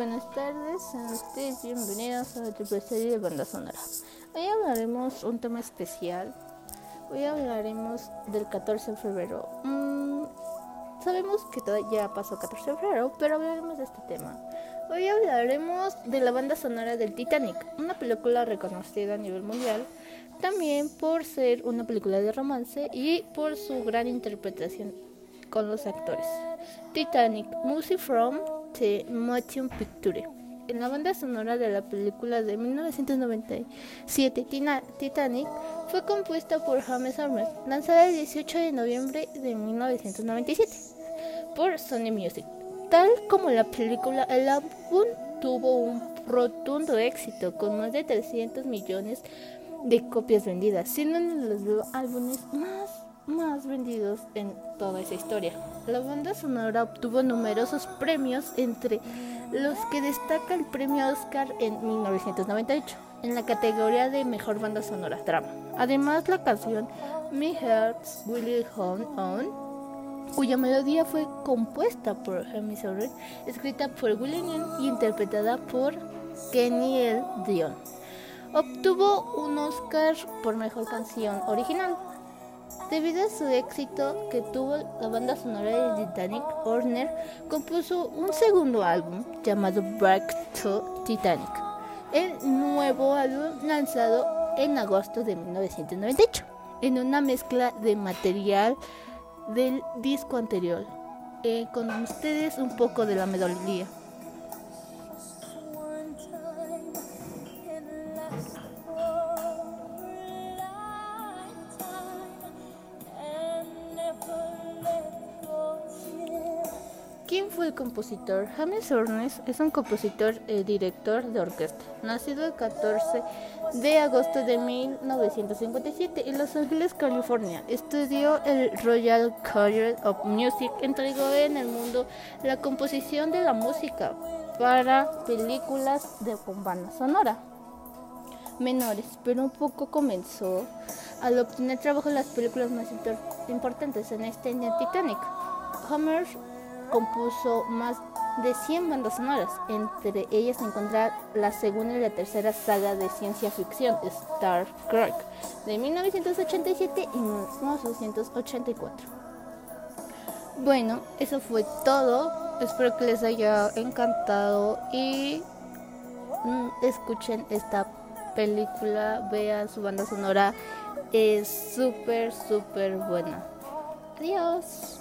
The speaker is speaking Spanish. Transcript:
buenas tardes, sean ustedes bienvenidos a otra serie de banda sonora. Hoy hablaremos un tema especial. Hoy hablaremos del 14 de febrero. Mm, sabemos que ya pasó 14 de febrero, pero hablaremos de este tema. Hoy hablaremos de la banda sonora del Titanic, una película reconocida a nivel mundial, también por ser una película de romance y por su gran interpretación con los actores. Titanic, Music from the Motion Picture. En la banda sonora de la película de 1997 Titanic fue compuesta por James Horner, lanzada el 18 de noviembre de 1997 por Sony Music. Tal como la película, el álbum tuvo un rotundo éxito con más de 300 millones de copias vendidas, siendo uno de los álbumes más más vendidos en toda esa historia. La banda sonora obtuvo numerosos premios, entre los que destaca el premio Oscar en 1998, en la categoría de Mejor Banda Sonora Drama. Además, la canción My Heart's Will Home On cuya melodía fue compuesta por Jamie Sorrell, escrita por William y interpretada por Kenny L. Dion. Obtuvo un Oscar por Mejor Canción Original. Debido a su éxito que tuvo la banda sonora de Titanic, Horner compuso un segundo álbum llamado Back to Titanic, el nuevo álbum lanzado en agosto de 1998, en una mezcla de material del disco anterior. Eh, con ustedes un poco de la melodía. ¿Quién fue el compositor? James Hornes es un compositor y director de orquesta, nacido el 14 de agosto de 1957 en Los Ángeles, California. Estudió el Royal College of Music, entregó en el mundo la composición de la música para películas de banda sonora menores, pero un poco comenzó al obtener trabajo en las películas más importantes en este año Titanic. Homer compuso más de 100 bandas sonoras, entre ellas se encuentra la segunda y la tercera saga de ciencia ficción, Star Trek, de 1987 y 1984. Bueno, eso fue todo. Espero que les haya encantado y mm, escuchen esta película, vean su banda sonora, es súper, súper buena. Adiós.